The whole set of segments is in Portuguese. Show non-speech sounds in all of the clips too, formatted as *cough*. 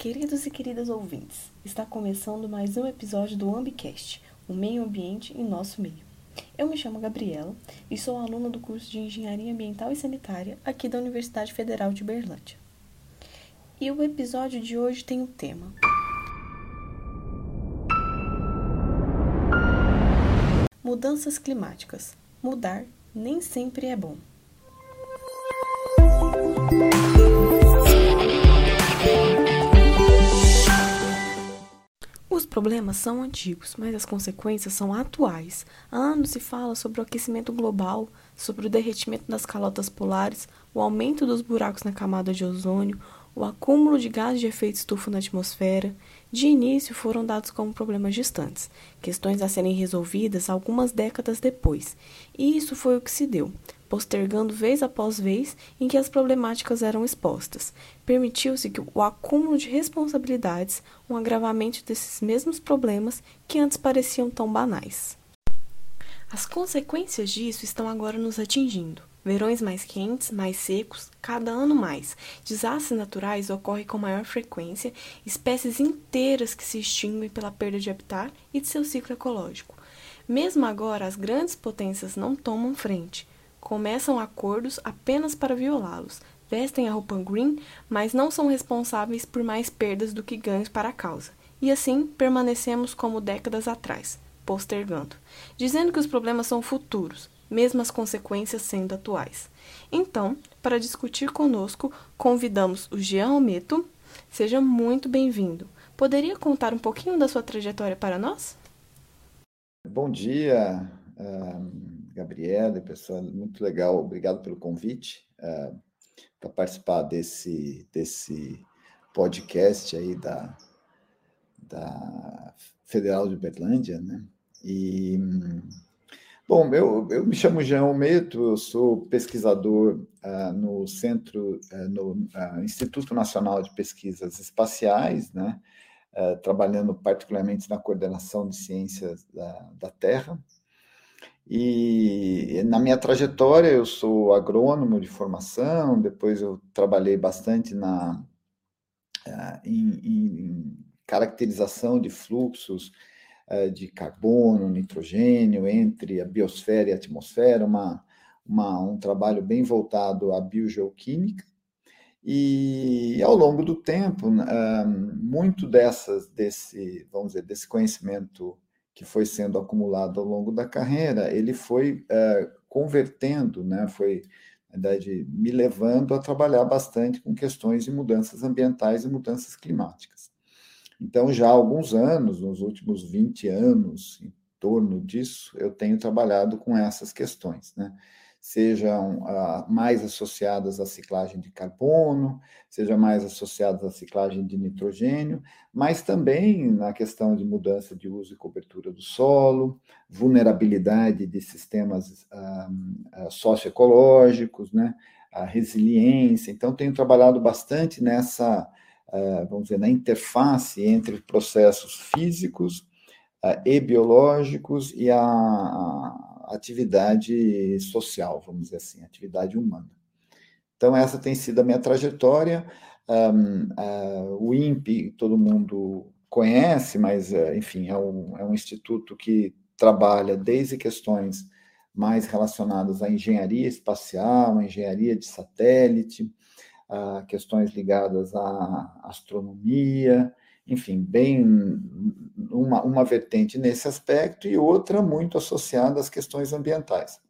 Queridos e queridas ouvintes, está começando mais um episódio do Ambicast, o meio ambiente em nosso meio. Eu me chamo Gabriela e sou aluna do curso de Engenharia Ambiental e Sanitária aqui da Universidade Federal de Berlândia. E o episódio de hoje tem o tema Mudanças climáticas. Mudar nem sempre é bom. Problemas são antigos, mas as consequências são atuais. Há anos se fala sobre o aquecimento global, sobre o derretimento das calotas polares, o aumento dos buracos na camada de ozônio, o acúmulo de gases de efeito estufa na atmosfera. De início foram dados como problemas distantes, questões a serem resolvidas algumas décadas depois, e isso foi o que se deu postergando vez após vez em que as problemáticas eram expostas. Permitiu-se que o acúmulo de responsabilidades, um agravamento desses mesmos problemas que antes pareciam tão banais. As consequências disso estão agora nos atingindo. Verões mais quentes, mais secos, cada ano mais. Desastres naturais ocorrem com maior frequência, espécies inteiras que se extinguem pela perda de habitat e de seu ciclo ecológico. Mesmo agora, as grandes potências não tomam frente começam acordos apenas para violá-los, vestem a roupa green, mas não são responsáveis por mais perdas do que ganhos para a causa. E assim permanecemos como décadas atrás, postergando, dizendo que os problemas são futuros, mesmo as consequências sendo atuais. Então, para discutir conosco, convidamos o Jean Almeto. Seja muito bem-vindo. Poderia contar um pouquinho da sua trajetória para nós? Bom dia. Gabriela, pessoal, muito legal, obrigado pelo convite uh, eh, para participar desse, desse podcast aí da, da Federal de Berlândia, né? E, bom, eu, eu me chamo Jean Almeto, eu sou pesquisador uh, no Centro, uh, no Instituto Nacional de Pesquisas Espaciais, né? trabalhando particularmente na coordenação de ciências da, da Terra, e na minha trajetória, eu sou agrônomo de formação, depois eu trabalhei bastante na, eh, em, em caracterização de fluxos eh, de carbono, nitrogênio entre a biosfera e a atmosfera, uma, uma, um trabalho bem voltado à biogeoquímica. E ao longo do tempo, eh, muito dessas, desse, vamos dizer, desse conhecimento que foi sendo acumulado ao longo da carreira, ele foi é, convertendo, né, foi, na verdade, me levando a trabalhar bastante com questões de mudanças ambientais e mudanças climáticas. Então, já há alguns anos, nos últimos 20 anos, em torno disso, eu tenho trabalhado com essas questões, né? Sejam ah, mais associadas à ciclagem de carbono, sejam mais associadas à ciclagem de nitrogênio, mas também na questão de mudança de uso e cobertura do solo, vulnerabilidade de sistemas ah, ah, socioecológicos, né, a resiliência. Então, tenho trabalhado bastante nessa, ah, vamos dizer, na interface entre processos físicos ah, e biológicos e a, a atividade social, vamos dizer assim, atividade humana. Então, essa tem sido a minha trajetória. Um, uh, o INPE, todo mundo conhece, mas, uh, enfim, é um, é um instituto que trabalha desde questões mais relacionadas à engenharia espacial, à engenharia de satélite, a questões ligadas à astronomia, enfim, bem uma, uma vertente nesse aspecto e outra muito associada às questões ambientais.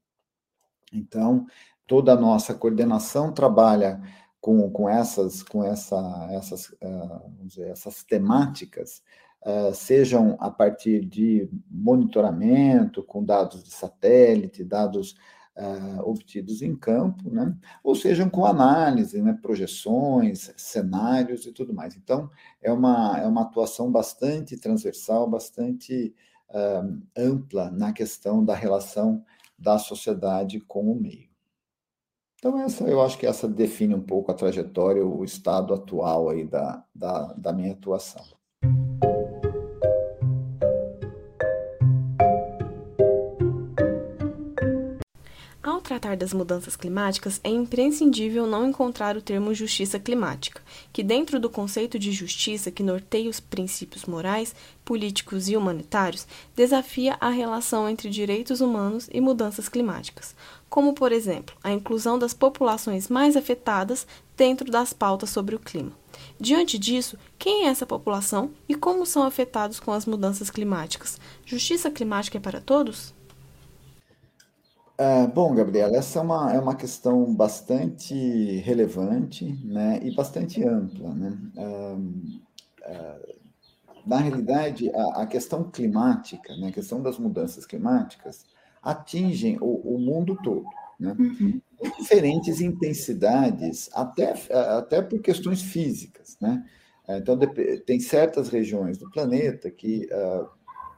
Então, toda a nossa coordenação trabalha com, com essas, com essa, essas, uh, dizer, essas temáticas, uh, sejam a partir de monitoramento com dados de satélite, dados uh, obtidos em campo, né? ou sejam com análise, né? projeções, cenários e tudo mais. Então, é uma, é uma atuação bastante transversal, bastante uh, ampla na questão da relação da sociedade com o meio. Então, essa, eu acho que essa define um pouco a trajetória, o estado atual aí da, da, da minha atuação. Tratar das mudanças climáticas, é imprescindível não encontrar o termo justiça climática, que, dentro do conceito de justiça que norteia os princípios morais, políticos e humanitários, desafia a relação entre direitos humanos e mudanças climáticas, como, por exemplo, a inclusão das populações mais afetadas dentro das pautas sobre o clima. Diante disso, quem é essa população e como são afetados com as mudanças climáticas? Justiça climática é para todos? É, bom, Gabriela, essa é uma, é uma questão bastante relevante né, e bastante ampla. Né? na realidade, a, a, questão climática, né, a questão das mudanças climáticas, atingem o, o mundo todo. Né? Uhum. Em diferentes intensidades, até, até por questões físicas. Né? Então, tem certas regiões do planeta que uh,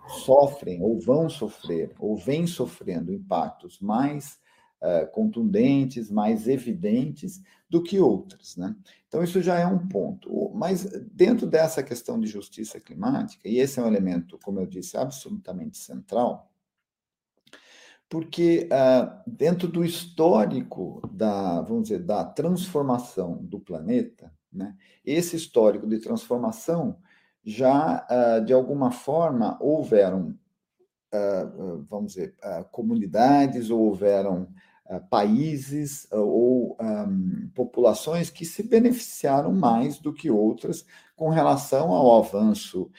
sofrem ou vão sofrer ou vêm sofrendo impactos mais uh, contundentes, mais evidentes do que outras. Né? Então, isso já é um ponto. Mas, dentro dessa questão de justiça climática, e esse é um elemento, como eu disse, absolutamente central, porque uh, dentro do histórico da, vamos dizer, da transformação do planeta, né, esse histórico de transformação já, uh, de alguma forma, houveram, uh, vamos dizer, comunidades, ou houveram países ou um, populações que se beneficiaram mais do que outras com relação ao avanço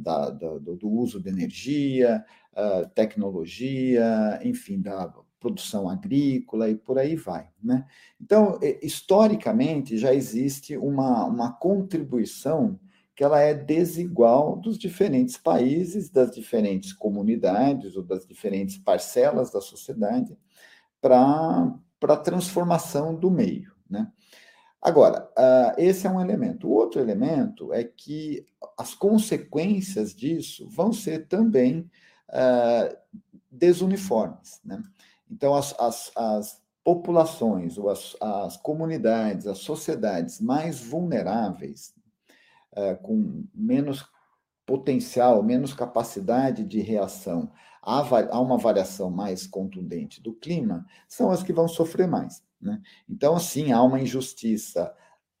da, da, do uso de energia, uh, tecnologia, enfim, da produção agrícola e por aí vai. Né? Então, historicamente, já existe uma, uma contribuição que ela é desigual dos diferentes países, das diferentes comunidades ou das diferentes parcelas da sociedade para a transformação do meio. Né? Agora, uh, esse é um elemento. O outro elemento é que as consequências disso vão ser também uh, desuniformes. Né? Então, as, as, as populações, ou as, as, comunidades, as sociedades mais vulneráveis, uh, com menos potencial, menos capacidade de reação a, uma variação mais contundente do clima, são as que vão sofrer mais. Né? Então, sim, há uma injustiça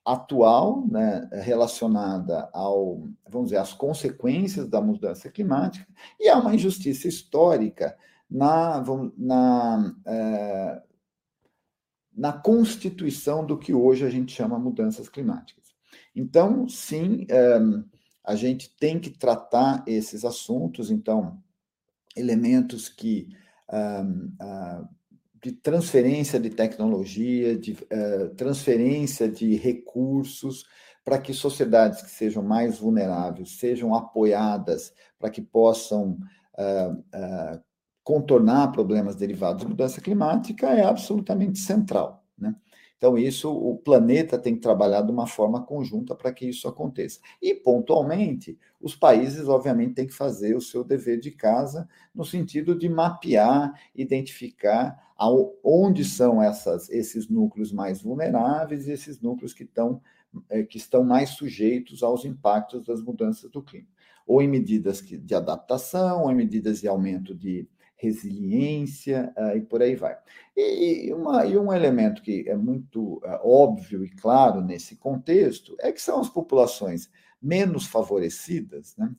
atual, né, relacionada ao, vamos dizer, às consequências da mudança climática, e há uma injustiça histórica na, na, é, na constituição do que hoje a gente chama mudanças climáticas. Então, sim, é, a gente tem que tratar esses assuntos, então, elementos que uh, de transferência de tecnologia, de uh, transferência de recursos, para que sociedades que sejam mais vulneráveis sejam apoiadas para que possam uh, uh, contornar problemas derivados da mudança climática, é absolutamente central. Né? Então, isso o planeta tem que trabalhar de uma forma conjunta para que isso aconteça. E, pontualmente, os países, obviamente, têm que fazer o seu dever de casa, no sentido de mapear, identificar onde são essas, esses núcleos mais vulneráveis e esses núcleos que estão, é, que estão mais sujeitos aos impactos das mudanças do clima. Ou em medidas de adaptação, ou em medidas de aumento de resiliência uh, e por aí vai. E, uma, e, um elemento que é muito uh, óbvio e claro nesse contexto é que são as populações menos favorecidas, né?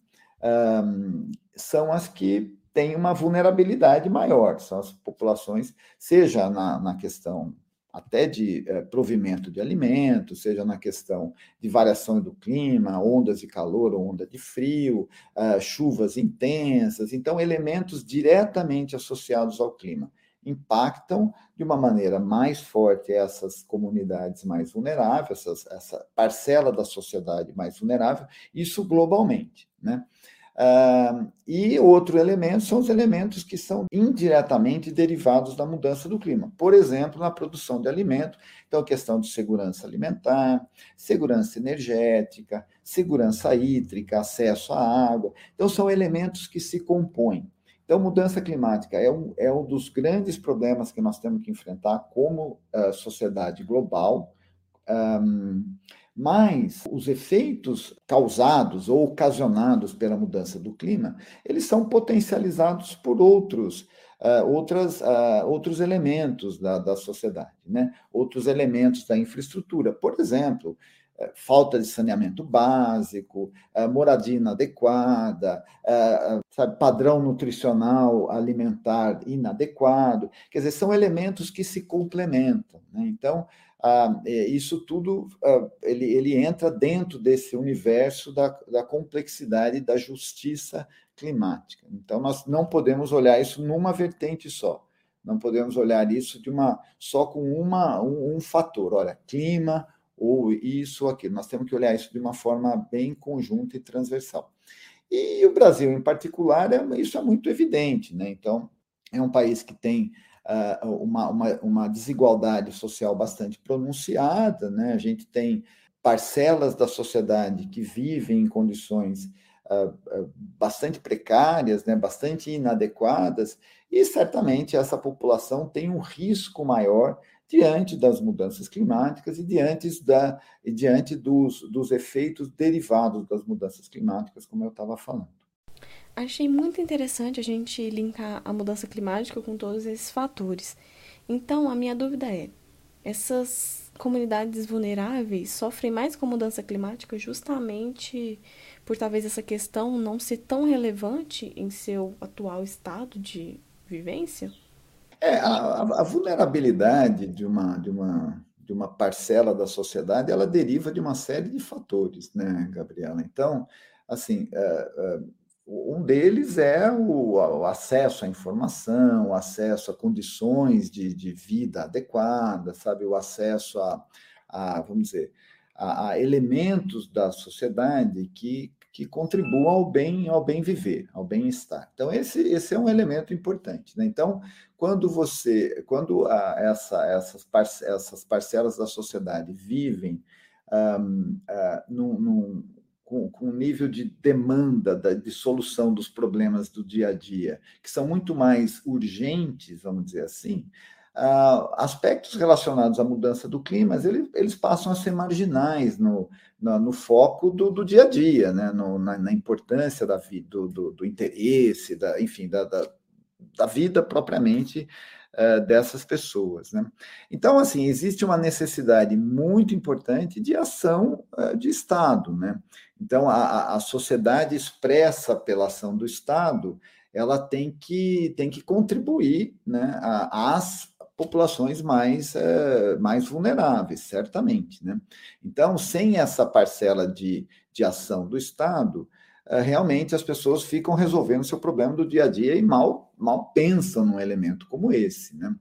Um, são as que têm uma vulnerabilidade maior, são as populações, seja na, na questão até de é, provimento de alimentos, seja na questão de variação do clima, ondas de calor ou onda de frio, uh, chuvas intensas. Então, elementos diretamente associados ao clima impactam de uma maneira mais forte essas comunidades mais vulneráveis, essas, essa parcela da sociedade mais vulnerável, isso globalmente. Né? Uh, e outro elemento são os elementos que são indiretamente derivados da mudança do clima. Por exemplo, na produção de alimento, então a questão de segurança alimentar, segurança energética, segurança hídrica, acesso à água. Então, são elementos que se compõem. Então, mudança climática é um, é um dos grandes problemas que nós temos que enfrentar como uh, sociedade global. Um, mas os efeitos causados ou ocasionados pela mudança do clima, eles são potencializados por outros uh, outras, uh, outros elementos da, da sociedade, né? outros elementos da infraestrutura. Por exemplo, falta de saneamento básico, moradia inadequada, sabe, padrão nutricional alimentar inadequado. Quer dizer, são elementos que se complementam. Né? Então, ah, é, isso tudo ah, ele, ele entra dentro desse universo da, da complexidade da justiça climática. Então, nós não podemos olhar isso numa vertente só. Não podemos olhar isso de uma só com uma, um, um fator. Olha, clima ou isso ou aquilo. Nós temos que olhar isso de uma forma bem conjunta e transversal. E o Brasil, em particular, é, isso é muito evidente. Né? Então, é um país que tem uh, uma, uma, uma, desigualdade social bastante pronunciada, né? A gente tem parcelas da sociedade que vivem em condições uh, bastante precárias, né? bastante inadequadas, e certamente essa população tem um risco maior diante das mudanças climáticas e diante, da, e diante dos, dos efeitos derivados das mudanças climáticas, como eu estava falando. Achei muito interessante a gente linkar a mudança climática com todos esses fatores. Então, a minha dúvida é: essas comunidades vulneráveis sofrem mais com a mudança climática justamente por talvez essa questão não ser tão relevante em seu atual estado de vivência? É, a, a vulnerabilidade de uma, de, uma, de uma parcela da sociedade, ela deriva de uma série de fatores, né, Gabriela? Então, assim, uh, uh, um deles é o, acesso à informação, o acesso a condições de, de vida adequadas, sabe, o acesso a, a vamos dizer, a, a, elementos da sociedade que, que contribuam ao bem, ao bem viver, ao bem-estar. Então esse, esse é um elemento importante. Né? Então quando você, quando a, essa, essas, essas parcelas da sociedade vivem um, uh, num, num com, com um nível de demanda, da, de solução dos problemas do dia a dia, que são muito mais urgentes, vamos dizer assim, uh, aspectos relacionados à mudança do clima, eles, eles passam a ser marginais no, no, no foco do, do, dia a dia, né? No, na, na, importância da vida, do, do, do, interesse, da, enfim, da, da, da vida propriamente uh, dessas pessoas. Né? Então, assim, existe uma necessidade muito importante de ação uh, de Estado. Né? Então, a, a sociedade expressa pela ação do Estado, ela tem que, tem que contribuir né, às populações mais, é, mais vulneráveis, certamente. Né? Então, sem essa parcela de, de ação do Estado, é, realmente as pessoas ficam resolvendo seu problema do dia a dia e mal, mal pensam num elemento como esse. Né?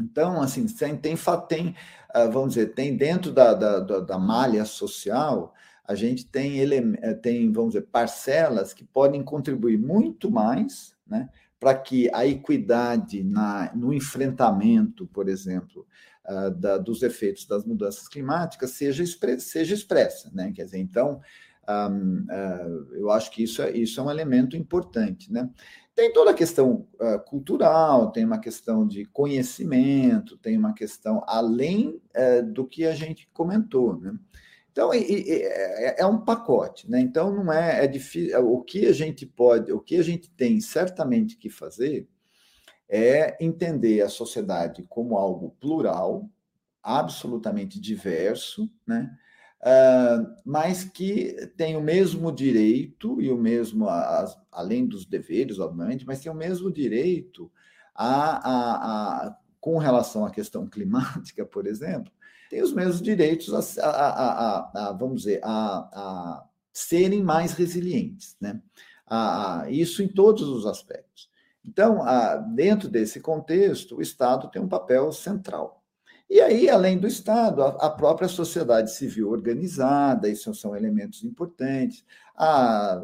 Então, assim, tem, tem, tem, ah, vamos dizer, tem dentro da, da, da malha social a gente tem, ele, eh, tem, vamos dizer, parcelas que podem contribuir muito mais, né, para que a equidade na, no enfrentamento, por exemplo, uh, da, dos efeitos das mudanças climáticas seja, expre, seja expressa, né? Quer dizer, então, um, uh, ah, eu acho que isso é, isso é um elemento importante, né? Tem toda a questão uh, cultural, tem uma questão de conhecimento, tem uma questão além uh, do que a gente comentou, né? Então, é, é, um pacote, né? Então, não é, é difícil. O que a gente pode, o que a gente tem certamente que fazer é entender a sociedade como algo plural, absolutamente diverso, né? Uh, mas que tem o mesmo direito e o mesmo, as, além dos deveres, obviamente, mas tem o mesmo direito a, a, a, com relação à questão climática, por exemplo, têm os mesmos direitos a, a, a vamos dizer, a, serem mais resilientes, né? isso em todos os aspectos. Então, dentro desse contexto, o Estado tem um papel central. E aí, além do Estado, a, própria sociedade civil organizada, isso são elementos importantes, a,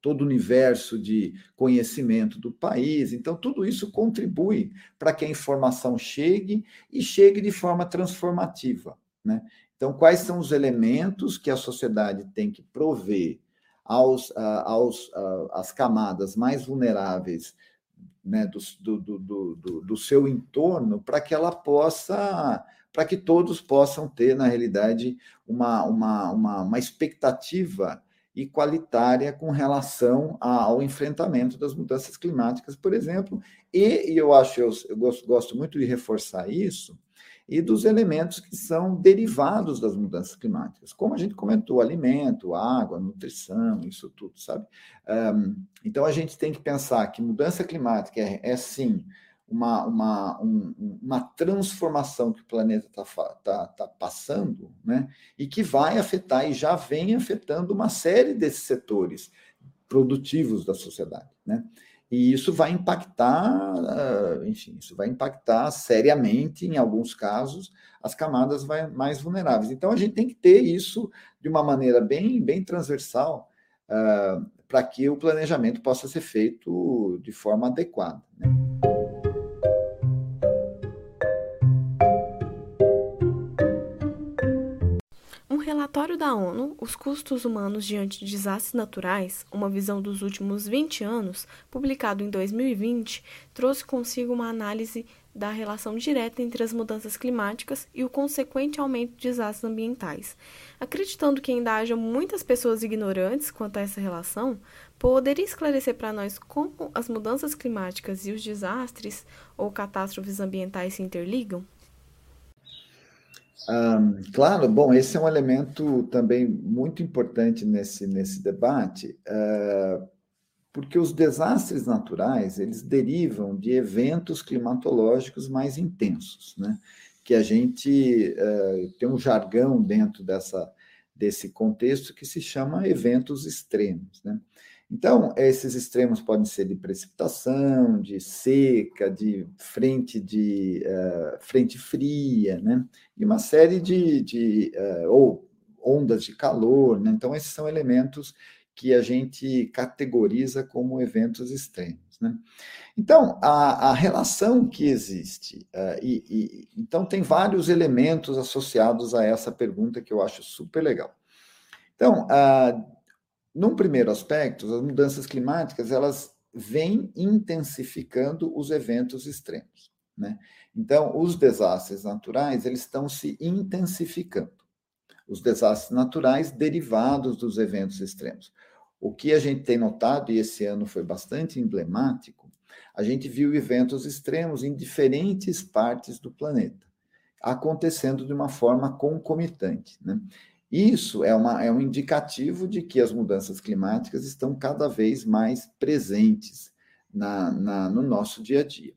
todo o universo de conhecimento do país. Então, tudo isso contribui para que a informação chegue e chegue de forma transformativa. Né? Então, quais são os elementos que a sociedade tem que prover aos, aos, às camadas mais vulneráveis né, do, do, do, do, seu entorno para que ela possa, para que todos possam ter, na realidade, uma, uma, uma, uma expectativa e qualitária com relação ao enfrentamento das mudanças climáticas, por exemplo, e, e eu acho, eu, eu gosto, gosto muito de reforçar isso, e dos elementos que são derivados das mudanças climáticas, como a gente comentou, alimento, água, nutrição, isso tudo, sabe? Um, então a gente tem que pensar que mudança climática é, é sim uma, uma, um, uma transformação que o planeta está tá, tá passando, né? E que vai afetar e já vem afetando uma série desses setores produtivos da sociedade, né? E isso vai impactar, ah, enfim, isso vai impactar seriamente, em alguns casos, as camadas mais vulneráveis. Então, a gente tem que ter isso de uma maneira bem, bem transversal uh, para que o planejamento possa ser feito de forma adequada. Né? Da ONU, Os Custos Humanos Diante de Desastres Naturais, uma visão dos últimos 20 anos, publicado em 2020, trouxe consigo uma análise da relação direta entre as mudanças climáticas e o consequente aumento de desastres ambientais. Acreditando que ainda haja muitas pessoas ignorantes quanto a essa relação, poderia esclarecer para nós como as mudanças climáticas e os desastres ou catástrofes ambientais se interligam? Um, claro, bom, esse é um elemento também muito importante nesse, nesse debate, uh, porque os desastres naturais, eles derivam de eventos climatológicos mais intensos, né? Que a gente uh, tem um jargão dentro dessa, desse contexto que se chama eventos extremos, né? Então, esses extremos podem ser de precipitação, de seca, de frente de uh, frente fria, né? E uma série de, de uh, ou ondas de calor, né? Então, esses são elementos que a gente categoriza como eventos extremos, né? Então, a, a relação que existe, uh, e, e, então tem vários elementos associados a essa pergunta que eu acho super legal. Então, uh, num primeiro aspecto, as mudanças climáticas elas vêm intensificando os eventos extremos, né? Então, os desastres naturais eles estão se intensificando. Os desastres naturais derivados dos eventos extremos. O que a gente tem notado, e esse ano foi bastante emblemático, a gente viu eventos extremos em diferentes partes do planeta, acontecendo de uma forma concomitante. Né? Isso é, uma, é um indicativo de que as mudanças climáticas estão cada vez mais presentes na, na, no nosso dia a dia.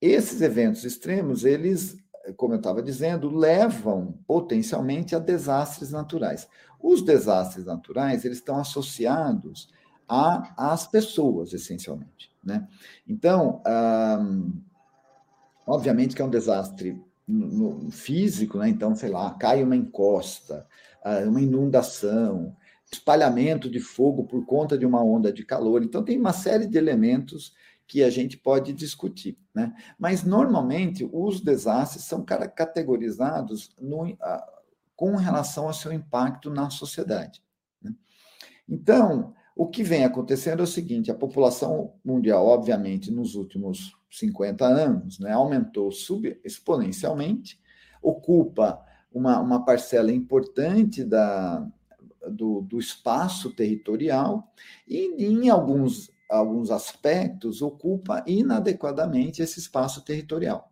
Esses eventos extremos, eles, como eu estava dizendo, levam potencialmente a desastres naturais. Os desastres naturais, eles estão associados a, às pessoas, essencialmente. Né? Então, obviamente que é um desastre no, físico, né? então, sei lá, cai uma encosta, ah, uma inundação, espalhamento de fogo por conta de uma onda de calor. Então, tem uma série de elementos que a gente pode discutir. Né? Mas, normalmente, os desastres são categorizados no, com relação ao seu impacto na sociedade. Né? Então, o que vem acontecendo é o seguinte: a população mundial, obviamente, nos últimos 50 anos, né, aumentou exponencialmente, ocupa uma, uma parcela importante da, do, do espaço territorial e, em alguns, alguns aspectos, ocupa inadequadamente esse espaço territorial.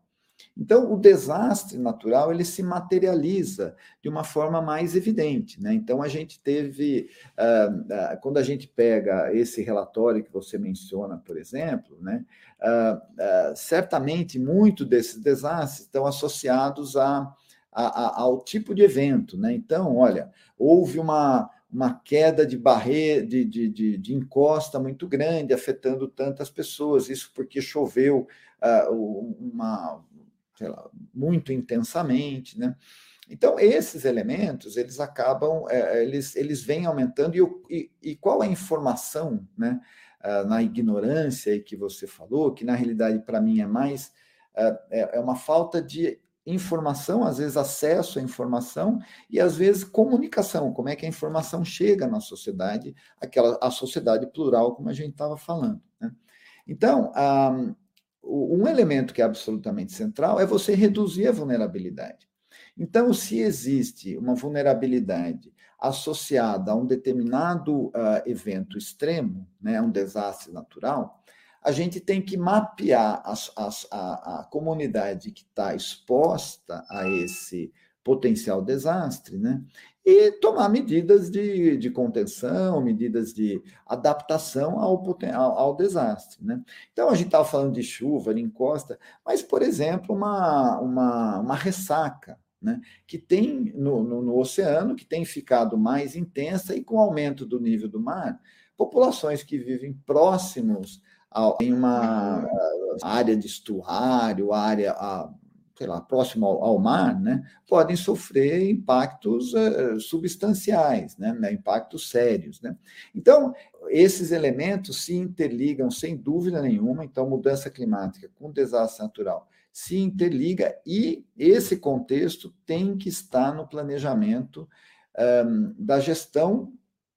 Então, o desastre natural ele se materializa de uma forma mais evidente. Né? Então, a gente teve, uh, uh, quando a gente pega esse relatório que você menciona, por exemplo, né? Uh, certamente muito desses desastres estão associados a, a, a, ao tipo de evento. Né? Então, olha, houve uma, uma queda de barreira, de, de, de, de, encosta muito grande, afetando tantas pessoas, isso porque choveu uma lá, muito intensamente, né? Então, esses elementos, eles acabam, é, eles, eles vêm aumentando, e, e, e, qual é a informação, né, ah, na ignorância que você falou, que na realidade para mim é mais, ah, é, é uma falta de informação, às vezes acesso à informação e às vezes comunicação, como é que a informação chega na sociedade, aquela a sociedade plural, como a gente estava falando. Né? Então, ah, um elemento que é absolutamente central é você reduzir a vulnerabilidade. Então, se existe uma vulnerabilidade associada a um determinado uh, evento extremo, né, um desastre natural, a gente tem que mapear a, a comunidade que está exposta a esse potencial desastre, né? E tomar medidas de, de contenção, medidas de adaptação ao, ao, ao desastre, né? Então, a gente estava falando de chuva, de encosta, mas, por exemplo, uma, uma, uma ressaca, né, que tem no, no, no, oceano, que tem ficado mais intensa e com o aumento do nível do mar, populações que vivem próximos a, em uma área de estuário, área a, sei lá, próximo ao, ao, mar, né, podem sofrer impactos uh, substanciais, né, né, impactos sérios. Né? Então, esses elementos se interligam sem dúvida nenhuma. Então, mudança climática com desastre natural se interliga e esse contexto tem que estar no planejamento um, da gestão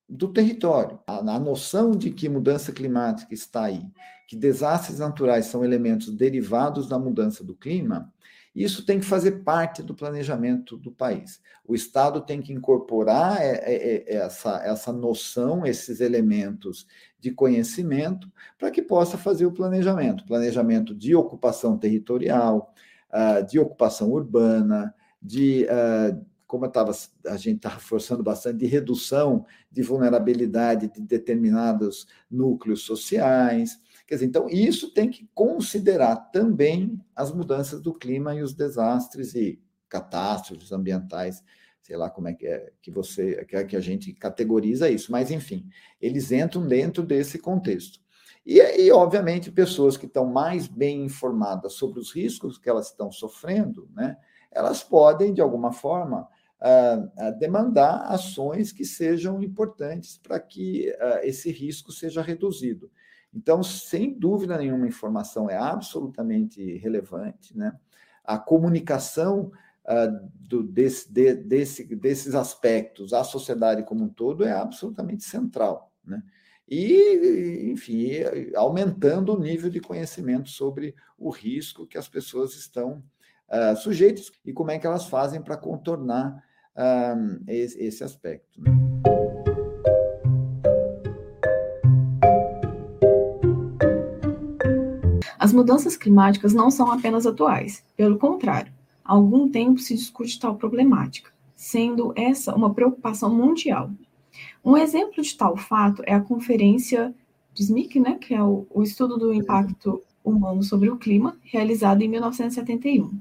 do território. A, a, noção de que mudança climática está aí, que desastres naturais são elementos derivados da mudança do clima, isso tem que fazer parte do planejamento do país. O Estado tem que incorporar é, é, é, essa, essa noção, esses elementos de conhecimento, para que possa fazer o planejamento planejamento de ocupação territorial, ah, de ocupação urbana, de. Ah, como tava, a gente está forçando bastante, de redução de vulnerabilidade de determinados núcleos sociais, Quer dizer, então, isso tem que considerar também as mudanças do clima e os desastres e catástrofes ambientais, sei lá como é que é que você que, que a gente categoriza isso, mas enfim, eles entram dentro desse contexto. E, e obviamente, pessoas que estão mais bem informadas sobre os riscos que elas estão sofrendo, né, elas podem, de alguma forma, uh, demandar ações que sejam importantes para que uh, esse risco seja reduzido. Então, sem dúvida nenhuma, a informação é absolutamente relevante, né? A comunicação uh, do, desse, de, desse, desses aspectos à sociedade como um todo é absolutamente central, né? E, enfim, aumentando o nível de conhecimento sobre o risco que as pessoas estão uh, sujeitas e como é que elas fazem para contornar uh, esse, esse aspecto. Né? Mudanças climáticas não são apenas atuais, pelo contrário, há algum tempo se discute tal problemática, sendo essa uma preocupação mundial. Um exemplo de tal fato é a conferência de SMIC, né, que é o, o estudo do impacto humano sobre o clima, realizado em 1971,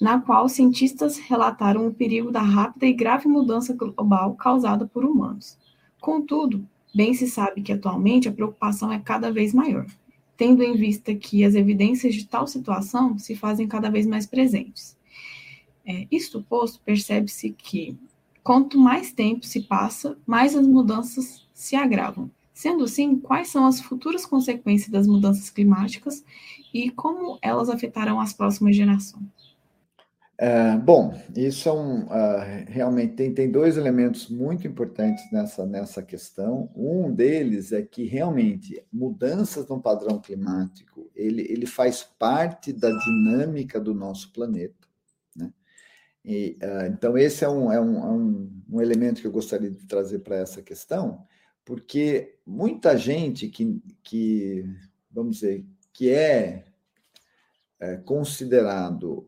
na qual cientistas relataram o perigo da rápida e grave mudança global causada por humanos. Contudo, bem se sabe que atualmente a preocupação é cada vez maior tendo em vista que as evidências de tal situação se fazem cada vez mais presentes. É, isto posto, percebe-se que quanto mais tempo se passa, mais as mudanças se agravam. Sendo assim, quais são as futuras consequências das mudanças climáticas e como elas afetarão as próximas gerações? É, bom, isso é um uh, realmente tem, tem dois elementos muito importantes nessa, nessa questão. Um deles é que realmente mudanças no padrão climático ele, ele faz parte da dinâmica do nosso planeta. Né? E, uh, então, esse é um, é, um, é um, elemento que eu gostaria de trazer para essa questão, porque muita gente que, que vamos dizer, que é, é considerado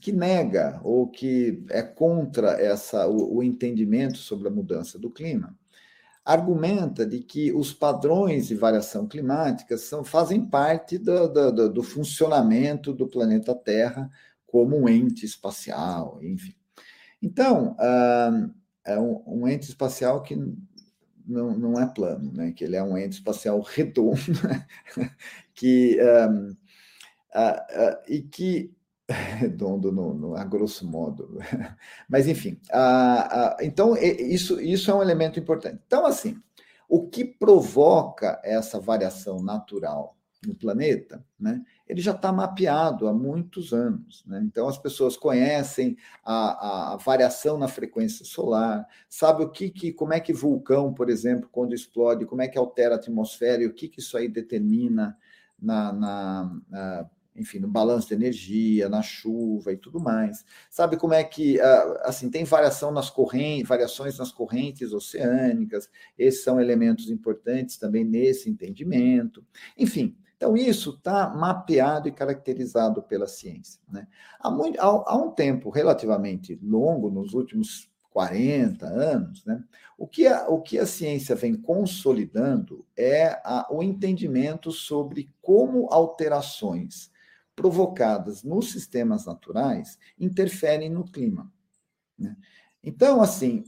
que nega ou que é contra essa, o, o, entendimento sobre a mudança do clima, argumenta de que os padrões de variação climática são, fazem parte do, do, do funcionamento do planeta Terra como um ente espacial, enfim. Então, é um, um ente espacial que não, não é plano, né? que ele é um ente espacial redondo, *laughs* que, uh, uh, e que *laughs* redondo no, no, a grosso modo. *laughs* Mas, enfim, a, a, então isso, isso é um elemento importante. Então, assim, o que provoca essa variação natural no planeta, né, ele já está mapeado há muitos anos. Né? Então, as pessoas conhecem a, a, variação na frequência solar, sabe o que, que, como é que vulcão, por exemplo, quando explode, como é que altera a atmosfera e o que, que isso aí determina na, na, na enfim, no balanço de energia, na chuva e tudo mais. Sabe como é que, ah, assim, tem variação nas correntes, variações nas correntes oceânicas, esses são elementos importantes também nesse entendimento. Enfim, então isso está mapeado e caracterizado pela ciência. Né? Há, muito, há, há um tempo relativamente longo, nos últimos 40 anos, né? o, que a, o que a ciência vem consolidando é a, o entendimento sobre como alterações provocadas nos sistemas naturais interferem no clima. Né? Então, assim,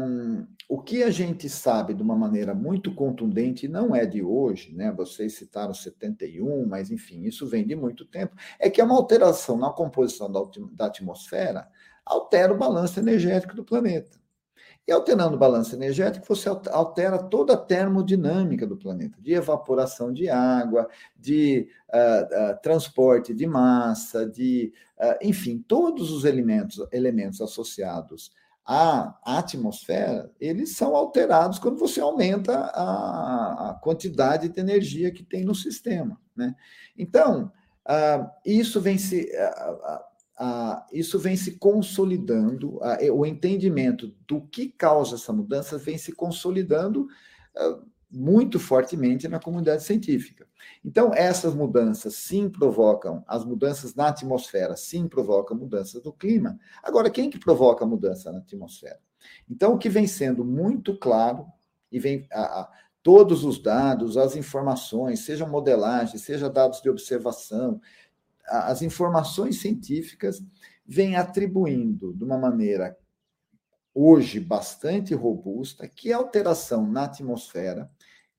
um, o que a gente sabe de uma maneira muito contundente, não é de hoje, né? Vocês citaram 71, mas enfim, isso vem de muito tempo, é que é uma alteração na composição da, da atmosfera altera o balanço energético do planeta. E alterando o balanço energético, você altera toda a termodinâmica do planeta, de evaporação de água, de uh, uh, transporte de massa, de, uh, enfim, todos os elementos, elementos associados à atmosfera, eles são alterados quando você aumenta a, a quantidade de energia que tem no sistema. Né? Então, isso vem se ah, isso vem se consolidando, ah, o entendimento do que causa essa mudança vem se consolidando ah, muito fortemente na comunidade científica. Então, essas mudanças sim provocam, as mudanças na atmosfera sim provocam mudanças do clima. Agora, quem que provoca a mudança na atmosfera? Então, o que vem sendo muito claro, e vem a, todos os dados, as informações, seja modelagem, seja dados de observação, as informações científicas vêm atribuindo de uma maneira hoje bastante robusta que a alteração na atmosfera,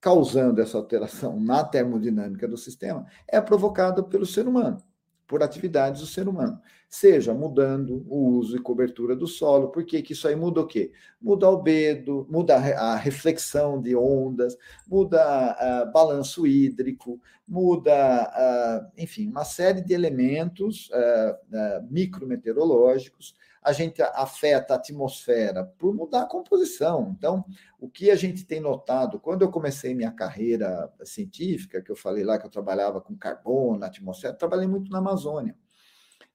causando essa alteração na termodinâmica do sistema, é provocada pelo ser humano por atividades do ser humano, seja mudando o uso e cobertura do solo, porque que isso aí muda o quê? Muda o albedo, muda a reflexão de ondas, muda uh, balanço hídrico, muda, uh, enfim, uma série de elementos uh, micrometeorológicos, a gente afeta a atmosfera por mudar a composição. Então, o que a gente tem notado, quando eu comecei minha carreira científica, que eu falei lá que eu trabalhava com carbono na atmosfera, trabalhei muito na Amazônia.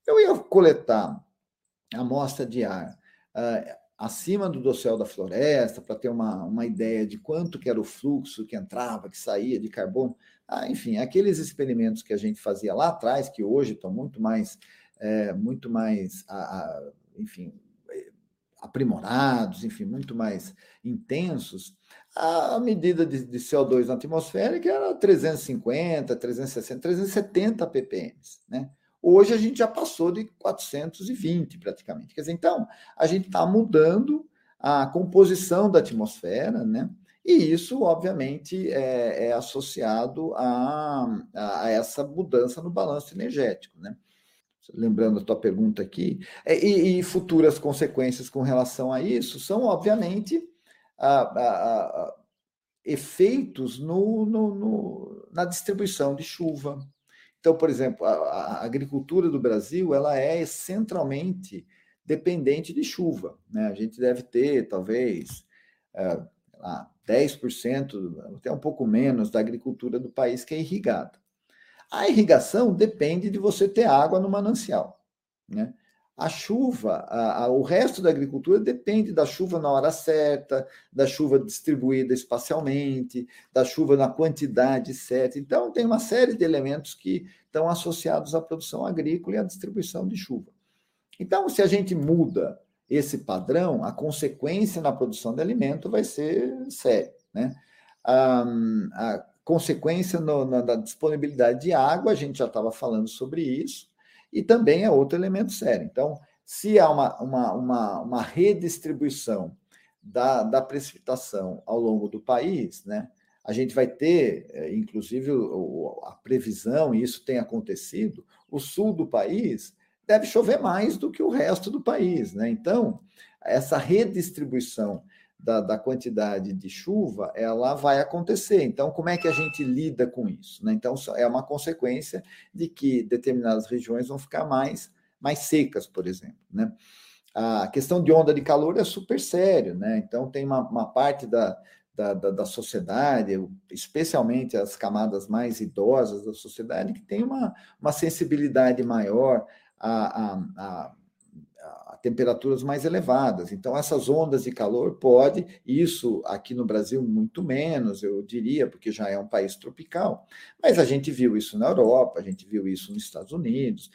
Eu ia coletar amostra de ar uh, acima do dossel da floresta, para ter uma, uma ideia de quanto que era o fluxo que entrava, que saía de carbono. Ah, enfim, aqueles experimentos que a gente fazia lá atrás, que hoje estão muito mais, é, muito mais a, enfim, aprimorados, enfim, muito mais intensos, a medida de, de CO2 na atmosfera era 350, 360, 370 ppm, né? Hoje a gente já passou de 420 praticamente. Quer dizer, então, a gente está mudando a composição da atmosfera, né? E isso, obviamente, é, é associado a, a, essa mudança no balanço energético, né? Lembrando a tua pergunta aqui, é, e, e, futuras consequências com relação a isso são, obviamente, a, a, a, efeitos no, no, no, na distribuição de chuva. Então, por exemplo, a, agricultura do Brasil ela é centralmente dependente de chuva. Né? A gente deve ter, talvez, é, lá, 10%, até um pouco menos, da agricultura do país que é irrigada. A irrigação depende de você ter água no manancial. Né? A chuva, a, a, o resto da agricultura depende da chuva na hora certa, da chuva distribuída espacialmente, da chuva na quantidade certa. Então, tem uma série de elementos que estão associados à produção agrícola e à distribuição de chuva. Então, se a gente muda esse padrão, a consequência na produção de alimento vai ser séria. Né? Um, a, consequência no, na, na disponibilidade de água, a gente já estava falando sobre isso, e também é outro elemento sério. Então, se há uma, uma, uma, uma redistribuição da, da precipitação ao longo do país, né, a gente vai ter, é, inclusive, a previsão, e isso tem acontecido, o sul do país deve chover mais do que o resto do país. Né? Então, essa redistribuição da, da, quantidade de chuva, ela vai acontecer. Então, como é que a gente lida com isso? Né? Então, é uma consequência de que determinadas regiões vão ficar mais, mais secas, por exemplo. Né? A questão de onda de calor é super sério, né? Então, tem uma, uma parte da, da, da, da, sociedade, especialmente as camadas mais idosas da sociedade, que têm uma, uma sensibilidade maior a, a, a temperaturas mais elevadas. Então, essas ondas de calor pode, isso aqui no Brasil muito menos, eu diria, porque já é um país tropical, mas a gente viu isso na Europa, a gente viu isso nos Estados Unidos,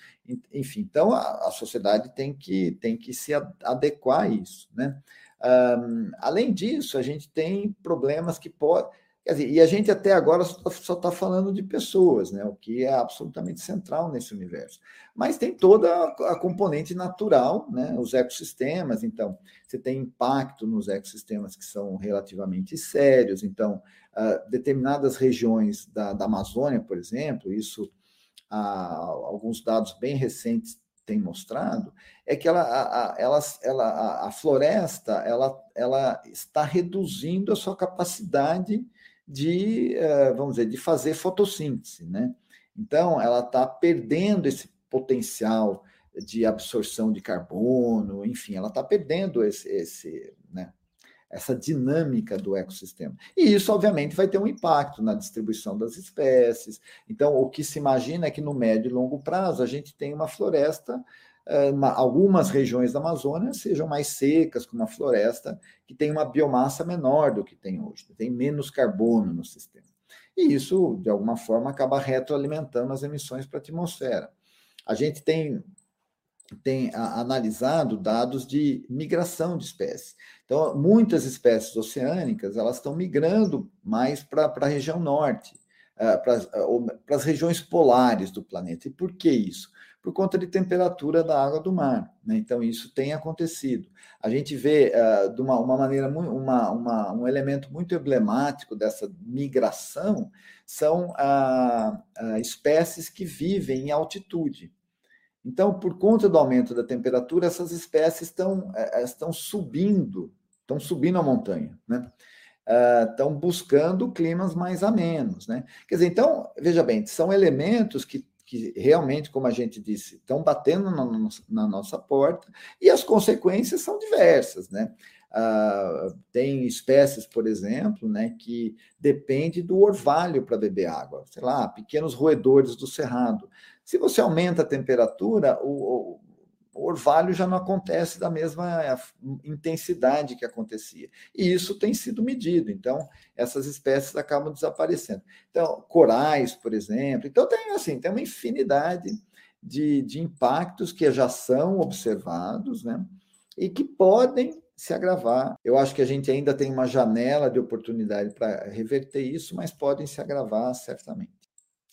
enfim, então a, a sociedade tem que, tem que se adequar a isso, né? Um, além disso, a gente tem problemas que podem Quer dizer, e a gente até agora só está falando de pessoas, né? o que é absolutamente central nesse universo. Mas tem toda a componente natural, né? os ecossistemas, então, você tem impacto nos ecossistemas que são relativamente sérios. Então, uh, determinadas regiões da, da, Amazônia, por exemplo, isso uh, alguns dados bem recentes têm mostrado, é que ela, a, a, ela, ela, a floresta ela, ela está reduzindo a sua capacidade de, eh, vamos dizer, de fazer fotossíntese, né? Então, ela está perdendo esse potencial de absorção de carbono, enfim, ela está perdendo esse, esse, né, essa dinâmica do ecossistema. E isso, obviamente, vai ter um impacto na distribuição das espécies. Então, o que se imagina é que no médio e longo prazo a gente tem uma floresta algumas regiões da Amazônia sejam mais secas, com uma floresta que tem uma biomassa menor do que tem hoje, tem menos carbono no sistema. E isso, de alguma forma, acaba retroalimentando as emissões para a atmosfera. A gente tem, tem analisado dados de migração de espécies. Então, muitas espécies oceânicas elas estão migrando mais para a região norte, para as regiões polares do planeta. E por que isso? Por conta de temperatura da água do mar. Né? Então, isso tem acontecido. A gente vê uh, de uma, uma maneira, uma, uma, um elemento muito emblemático dessa migração são uh, uh, espécies que vivem em altitude. Então, por conta do aumento da temperatura, essas espécies estão, eh, estão subindo, estão subindo a montanha, né? estão buscando climas mais amenos, né? Quer dizer, então, veja bem, são elementos que que realmente, como a gente disse, estão batendo na, na nossa porta, e as consequências são diversas, né? Uh, tem espécies, por exemplo, né, que depende do orvalho para beber água, sei lá, pequenos roedores do cerrado. Se você aumenta a temperatura, o, o orvalho já não acontece da mesma intensidade que acontecia. E isso tem sido medido, então essas espécies acabam desaparecendo. Então, corais, por exemplo. Então, tem assim, tem uma infinidade de, de impactos que já são observados, né? E que podem se agravar. Eu acho que a gente ainda tem uma janela de oportunidade para reverter isso, mas podem se agravar certamente.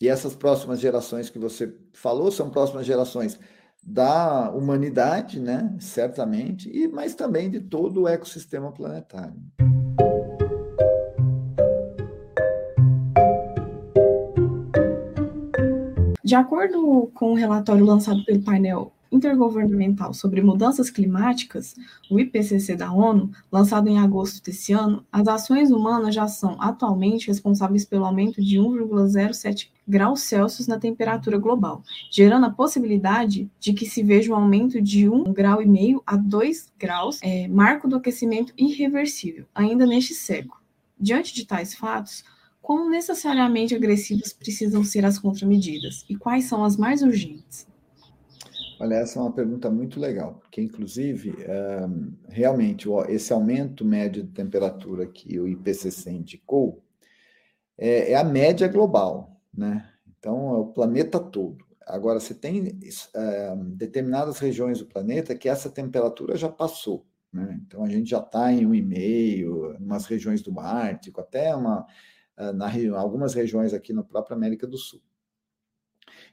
E essas próximas gerações que você falou são próximas gerações da humanidade, né, certamente, e mas também de todo o ecossistema planetário. De acordo com o relatório lançado pelo painel intergovernamental sobre mudanças climáticas, o IPCC da ONU, lançado em agosto desse ano, as ações humanas já são atualmente responsáveis pelo aumento de 1,07 graus Celsius na temperatura global, gerando a possibilidade de que se veja um aumento de 1,5 grau e meio a 2 graus, é, marco do aquecimento irreversível, ainda neste século. Diante de tais fatos, quão necessariamente agressivas precisam ser as contramedidas e quais são as mais urgentes? Olha, essa é uma pergunta muito legal, porque, inclusive, um, realmente, esse aumento médio de temperatura que o IPCC indicou é, é a média global, né? Então, é o planeta todo. Agora, você tem é, determinadas regiões do planeta que essa temperatura já passou. Né? Então, a gente já está em 1,5, em umas regiões do Ártico, até uma, na, algumas regiões aqui na própria América do Sul.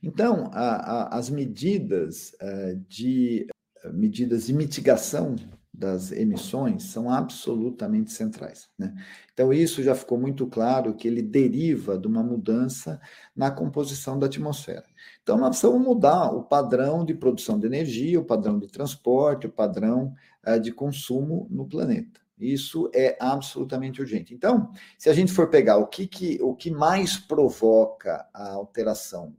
Então, a, a, as medidas uh, de medidas de mitigação das emissões são absolutamente centrais. Né? Então, isso já ficou muito claro que ele deriva de uma mudança na composição da atmosfera. Então, nós precisamos mudar o padrão de produção de energia, o padrão de transporte, o padrão uh, de consumo no planeta. Isso é absolutamente urgente. Então, se a gente for pegar o que, que, o que mais provoca a alteração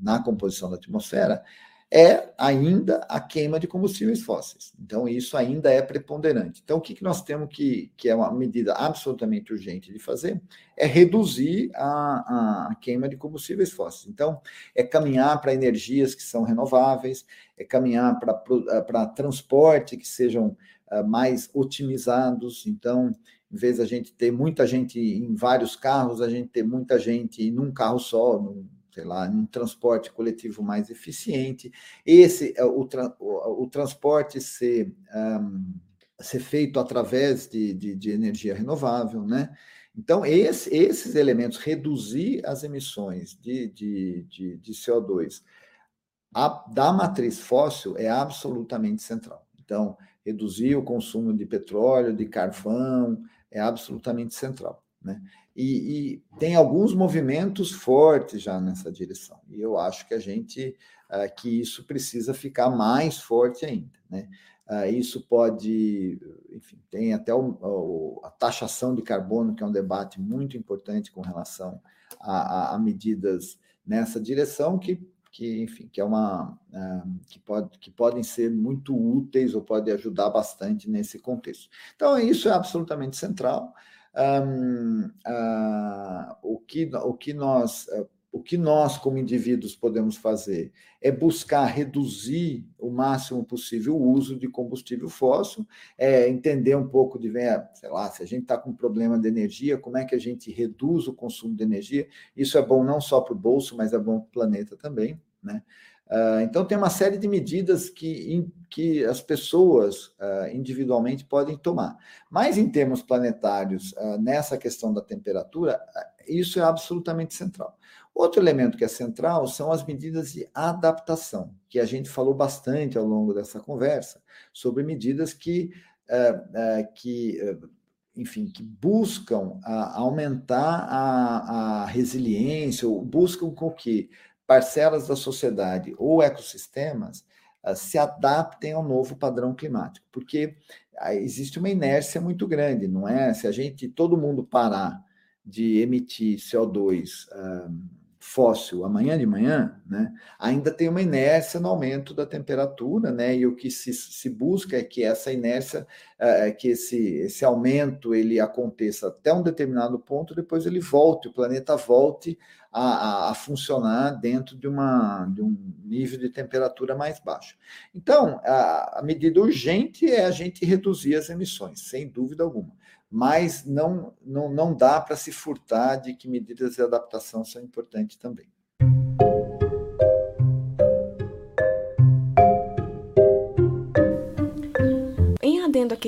na composição da atmosfera, é ainda a queima de combustíveis fósseis. Então, isso ainda é preponderante. Então, o que, que nós temos que, que é uma medida absolutamente urgente de fazer, é reduzir a, a queima de combustíveis fósseis. Então, é caminhar para energias que são renováveis, é caminhar para transporte que sejam uh, mais otimizados. Então, em vez da gente ter muita gente em vários carros, a gente ter muita gente num carro só, num, sei lá, um transporte coletivo mais eficiente. Esse é o, o, o transporte ser, um, ser feito através de, de, de, energia renovável, né? Então, esse, esses elementos, reduzir as emissões de, de, de, de CO2 a, da matriz fóssil é absolutamente central. Então, reduzir o consumo de petróleo, de carvão, é absolutamente central. Né? E, e, tem alguns movimentos fortes já nessa direção. E eu acho que a gente uh, que isso precisa ficar mais forte ainda. Né? Uh, isso pode, enfim, tem até o, o, a taxação de carbono, que é um debate muito importante com relação a, a, a medidas nessa direção, que, que enfim, que é uma uh, que, pode, que podem ser muito úteis ou pode ajudar bastante nesse contexto. Então, isso é absolutamente central um, uh, o, que, o, que nós, uh, o que nós, como indivíduos, podemos fazer é buscar reduzir o máximo possível o uso de combustível fóssil, é entender um pouco de, sei lá, se a gente está com problema de energia, como é que a gente reduz o consumo de energia. Isso é bom não só para o bolso, mas é bom para o planeta também, né? Uh, então, tem uma série de medidas que, que as pessoas uh, individualmente podem tomar. Mas, em termos planetários, uh, nessa questão da temperatura, isso é absolutamente central. Outro elemento que é central são as medidas de adaptação, que a gente falou bastante ao longo dessa conversa, sobre medidas que, que enfim, que buscam aumentar a, a resiliência, ou buscam com que parcelas da sociedade ou ecossistemas uh, se adaptem ao novo padrão climático, porque uh, existe uma inércia muito grande, não é? Se a gente, todo mundo parar de emitir CO2 uh, fóssil amanhã de manhã, né, ainda tem uma inércia no aumento da temperatura, né, e o que se, se busca é que essa inércia, uh, que esse, esse aumento ele aconteça até um determinado ponto, depois ele volte, o planeta volte a, a, funcionar dentro de, uma, de um nível de temperatura mais baixo. Então, a, a medida urgente é a gente reduzir as emissões, sem dúvida alguma mas não, não, não dá para se furtar de que medidas de adaptação são importantes também.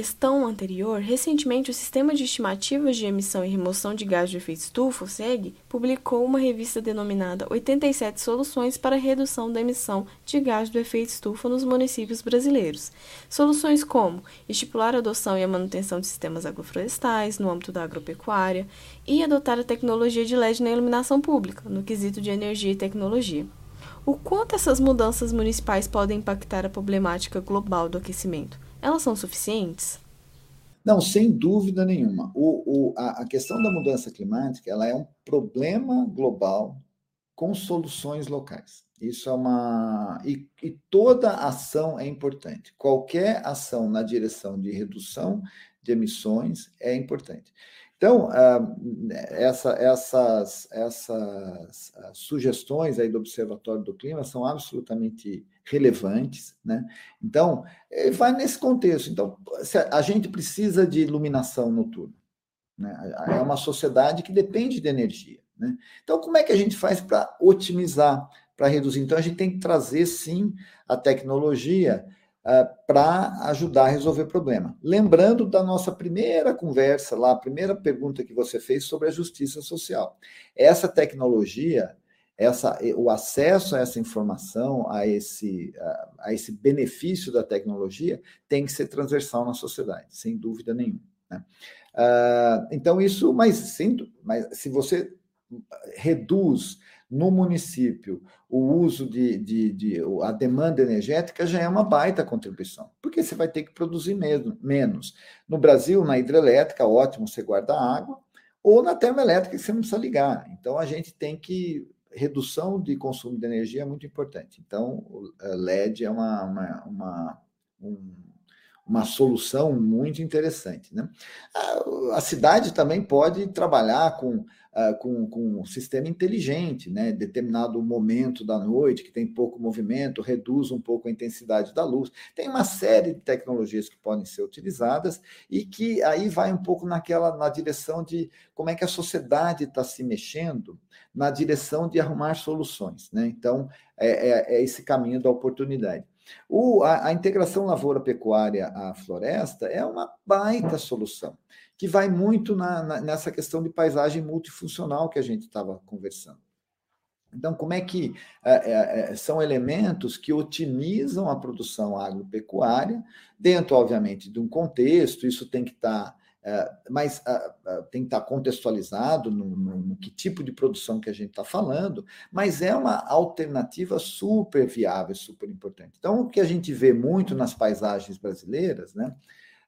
Questão anterior, recentemente o Sistema de Estimativas de Emissão e Remoção de Gás de Efeito Estufa, o SEG, publicou uma revista denominada 87 Soluções para a Redução da Emissão de Gás do Efeito Estufa nos Municípios Brasileiros. Soluções como estipular a adoção e a manutenção de sistemas agroflorestais no âmbito da agropecuária e adotar a tecnologia de LED na iluminação pública, no quesito de energia e tecnologia. O quanto essas mudanças municipais podem impactar a problemática global do aquecimento? Elas são suficientes? Não, sem dúvida nenhuma. O, o, a, a, questão da mudança climática ela é um problema global com soluções locais. Isso é uma. E, e toda ação é importante. Qualquer ação na direção de redução de emissões é importante. Então, ah, essa, essas, essas ah, sugestões aí do Observatório do Clima são absolutamente relevantes, né? Então, eh, vai nesse contexto. Então, a gente precisa de iluminação noturna. Né? É uma sociedade que depende de energia. Né? Então, como é que a gente faz para otimizar, para reduzir? Então, a gente tem que trazer, sim, a tecnologia uh, ah, para ajudar a resolver o problema. Lembrando da nossa primeira conversa lá, a primeira pergunta que você fez sobre a justiça social. Essa tecnologia, essa, o acesso a essa informação, a esse, a, a esse benefício da tecnologia, tem que ser transversal na sociedade, sem dúvida nenhuma. Né? Uh, então, isso, mas, mas se você reduz no município o uso de, de, de, a demanda energética já é uma baita contribuição, porque você vai ter que produzir mesmo, menos. No Brasil, na hidrelétrica, ótimo, você guarda água, ou na termoelétrica, que você não precisa ligar. Então, a gente tem que redução de consumo de energia é muito importante. Então, o LED é uma, uma, uma um, uma solução muito interessante. Né? A, a cidade também pode trabalhar com uh, com, com um sistema inteligente, né? Determinado momento da noite que tem pouco movimento, reduz um pouco a intensidade da luz. Tem uma série de tecnologias que podem ser utilizadas e que aí vai um pouco naquela na direção de como é que a sociedade está se mexendo na direção de arrumar soluções, né? Então é, é, é esse caminho da oportunidade. O, a, a, integração lavoura-pecuária à floresta é uma baita solução que vai muito na, na, nessa questão de paisagem multifuncional que a gente estava conversando. Então, como é que é, é, é, são elementos que otimizam a produção agropecuária, dentro, obviamente, de um contexto, isso tem que estar. Tá, é, mas tem que estar tá contextualizado no, no, no, que tipo de produção que a gente está falando, mas é uma alternativa super viável, super importante. Então, o que a gente vê muito nas paisagens brasileiras, né,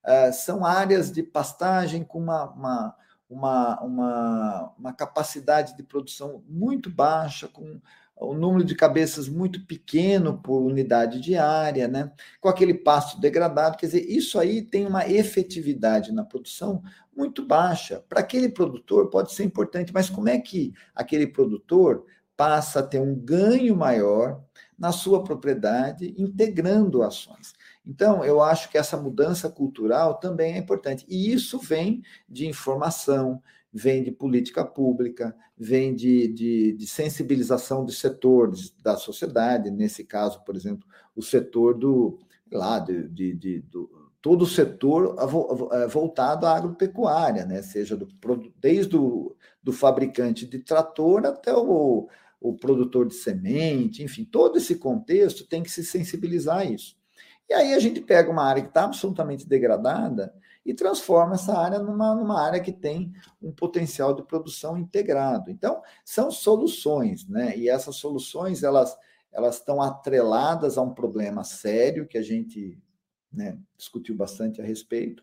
uh, são áreas de pastagem com uma, uma, uma, uma, uma capacidade de produção muito baixa, com o número de cabeças muito pequeno por unidade de área, né? com aquele pasto degradado. Quer dizer, isso aí tem uma efetividade na produção muito baixa. Para aquele produtor pode ser importante, mas como é que aquele produtor passa a ter um ganho maior na sua propriedade integrando ações? Então, eu acho que essa mudança cultural também é importante. E isso vem de informação, vem de política pública, vem de, de, de, sensibilização dos setores da sociedade, nesse caso, por exemplo, o setor do lá de, de, de do, todo o setor é, voltado à agropecuária, né? seja do, desde o do fabricante de trator até o, o produtor de semente, enfim, todo esse contexto tem que se sensibilizar a isso. E aí a gente pega uma área que está absolutamente degradada e transforma essa área numa, numa área que tem um potencial de produção integrado. Então, são soluções, né? E essas soluções, elas, elas estão atreladas a um problema sério que a gente né, discutiu bastante a respeito,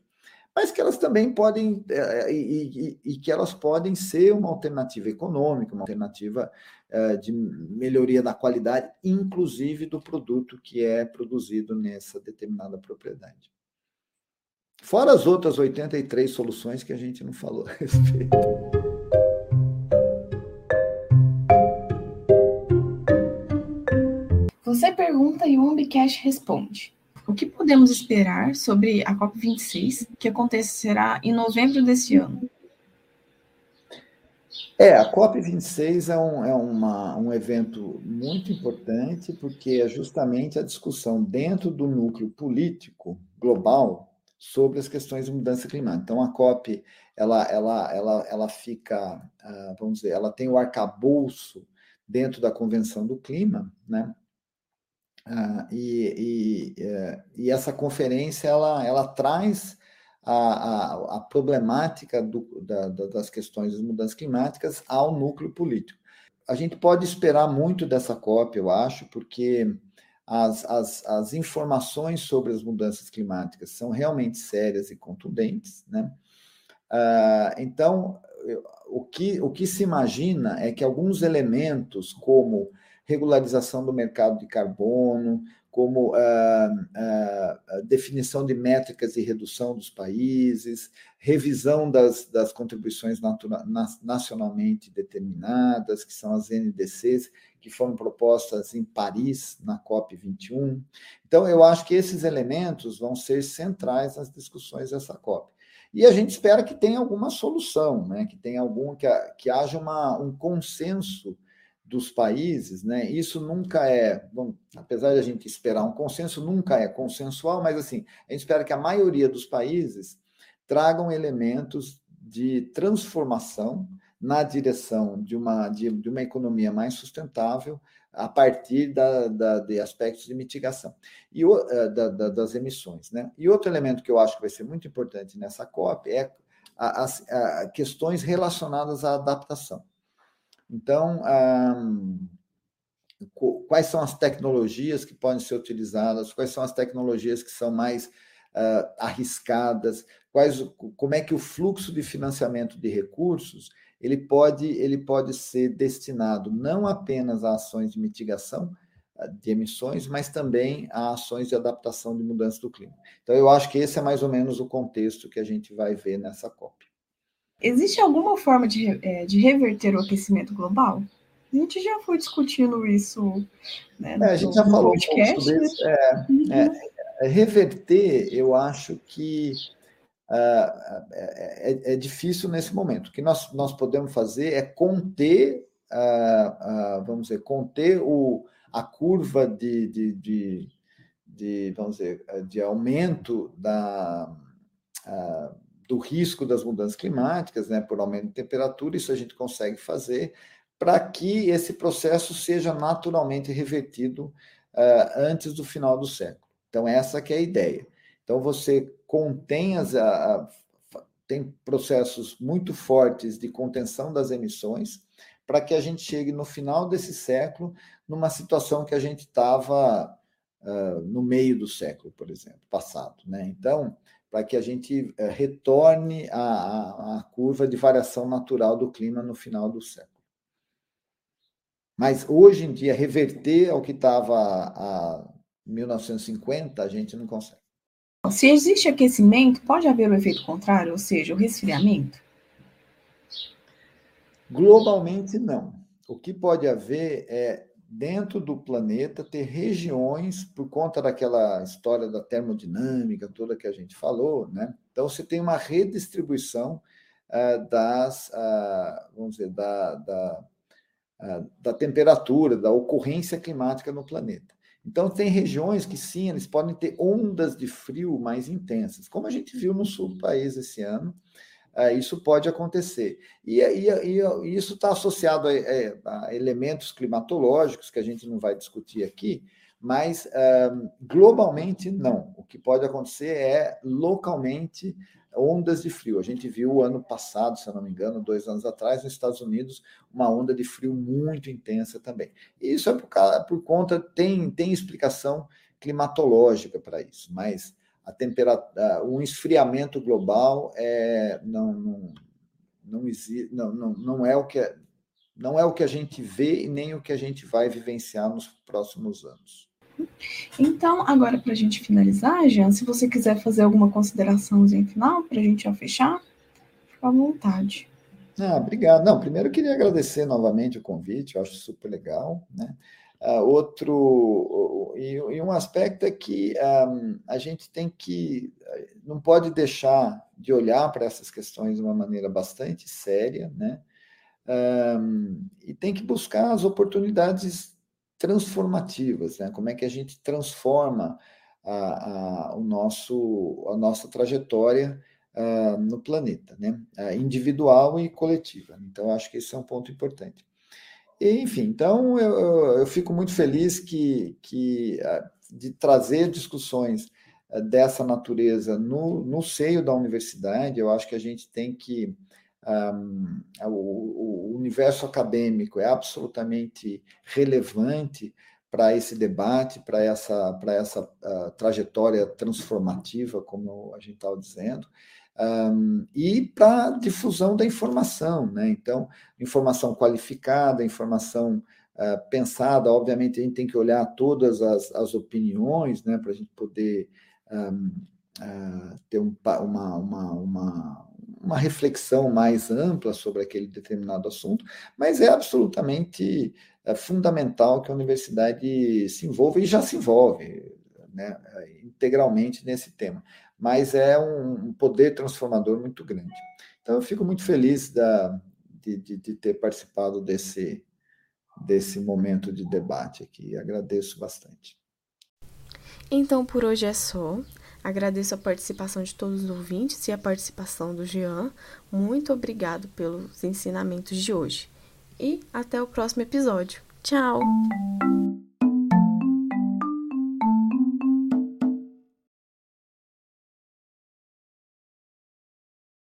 mas que elas também podem, é, e, e, e, que elas podem ser uma alternativa econômica, uma alternativa é, de melhoria da qualidade, inclusive do produto que é produzido nessa determinada propriedade. Fora as outras 83 soluções que a gente não falou a respeito. Você pergunta e o Umbicast responde. O que podemos esperar sobre a COP26, que acontecerá em novembro deste ano? É, a COP26 é, um, é uma, um evento muito importante, porque é justamente a discussão dentro do núcleo político global sobre as questões de mudança climática. Então, a COP, ela, ela, ela, ela fica, ah, vamos dizer, ela tem o arcabouço dentro da Convenção do Clima, né? Ah, e, e, é, e, essa conferência ela, ela traz a, a, a problemática do, da, das questões das mudanças climáticas ao núcleo político. A gente pode esperar muito dessa COP, eu acho, porque as, as, as informações sobre as mudanças climáticas são realmente sérias e contundentes. Né? Ah, então, o que, o que se imagina é que alguns elementos, como regularização do mercado de carbono, como ah, ah, definição de métricas de redução dos países, revisão das, das contribuições nacionalmente determinadas, que são as NDCs, que foram propostas em Paris, na COP21. Então, eu acho que esses elementos vão ser centrais nas discussões dessa COP. E a gente espera que tenha alguma solução, né? que tenha algum que, que haja uma, um consenso dos países, né? Isso nunca é, bom, apesar de a gente esperar um consenso, nunca é consensual, mas assim, a gente espera que a maioria dos países tragam elementos de transformação na direção de uma, de, de uma economia mais sustentável a partir da, da, de aspectos de mitigação e o, eh, da, da, das emissões. Né? E outro elemento que eu acho que vai ser muito importante nessa COP é as questões relacionadas à adaptação. Então, quais são as tecnologias que podem ser utilizadas, quais são as tecnologias que são mais uh, arriscadas, quais, como é que o fluxo de financiamento de recursos ele pode, ele pode ser destinado não apenas a ações de mitigação ah, de emissões, mas também a ações de adaptação de mudança do clima. Então, eu acho que esse é mais ou menos o contexto que a gente vai ver nessa COP. Existe alguma forma de, é, de reverter o aquecimento global? A gente já foi discutindo isso. Né, é, a gente já falou podcast, um pouco sobre isso. É, uhum. é, é, reverter, eu acho que uh, é, é, difícil nesse momento. O que nós, nós podemos fazer é conter, uh, uh, vamos dizer, conter o, a curva de, de, de, de vamos dizer, de aumento da, do risco das mudanças climáticas, né, por aumento de temperatura, isso a gente consegue fazer para que esse processo seja naturalmente revertido antes do final do século. Então, essa que é a ideia. Então, você contém as, a, a, tem processos muito fortes de contenção das emissões, para que a gente chegue no final desse século numa situação que a gente estava uh, no meio do século, por exemplo, passado. Né? Então, para que a gente uh, retorne à, curva de variação natural do clima no final do século. Mas hoje em dia, reverter ao que estava a 1950, a gente não consegue. Se existe aquecimento, pode haver o um efeito contrário, ou seja, o resfriamento? Globalmente, não. O que pode haver é, dentro do planeta, ter regiões, por conta daquela história da termodinâmica toda que a gente falou, né? Então, você tem uma redistribuição uh, das, uh, vamos dizer, da, da, uh, da temperatura, da ocorrência climática no planeta. Então, tem regiões que sim, eles podem ter ondas de frio mais intensas, como a gente viu no sul do país esse ano. Uh, isso pode acontecer. E, e, e isso está associado a, a, a, elementos climatológicos que a gente não vai discutir aqui, mas uh, globalmente não. O que pode acontecer é localmente ondas de frio. A gente viu ano passado, se eu não me engano, dois anos atrás, nos Estados Unidos, uma onda de frio muito intensa também. E isso é por, por conta, tem, tem explicação climatológica para isso, mas a temperatura, um esfriamento global é, não, não, não, existe, não, não, não é o que é, não é o que a gente vê e nem o que a gente vai vivenciar nos próximos anos. Então, agora para a gente finalizar, Jean, se você quiser fazer alguma consideraçãozinha final para a gente já fechar, fica à vontade. Ah, obrigado. Não, primeiro eu queria agradecer novamente o convite, eu acho super legal, né? Uh, outro e, e, um aspecto é que um, a gente tem que não pode deixar de olhar para essas questões de uma maneira bastante séria, né? Um, e tem que buscar as oportunidades transformativas, né? Como é que a gente transforma a, a, o nosso, a nossa trajetória uh, no planeta, né? Uh, individual e coletiva. Então, acho que esse é um ponto importante. Enfim, então eu, eu fico muito feliz que, que uh, de trazer discussões dessa natureza no, no seio da universidade. Eu acho que a gente tem que um, o, o, universo acadêmico é absolutamente relevante para esse debate, para essa, para essa uh, trajetória transformativa, como a gente estava dizendo, um, e para difusão da informação. Né? Então, informação qualificada, informação uh, pensada, obviamente a gente tem que olhar todas as, as opiniões né, para a gente poder um, uh, ah, ter um, uma, uma, uma uma reflexão mais ampla sobre aquele determinado assunto, mas é absolutamente é, fundamental que a universidade se envolva e já se envolve né, integralmente nesse tema. Mas é um poder transformador muito grande. Então, eu fico muito feliz da, de, de, de ter participado desse, desse momento de debate aqui. Agradeço bastante. Então, por hoje é só. Agradeço a participação de todos os ouvintes e a participação do Jean. Muito obrigado pelos ensinamentos de hoje. E até o próximo episódio. Tchau!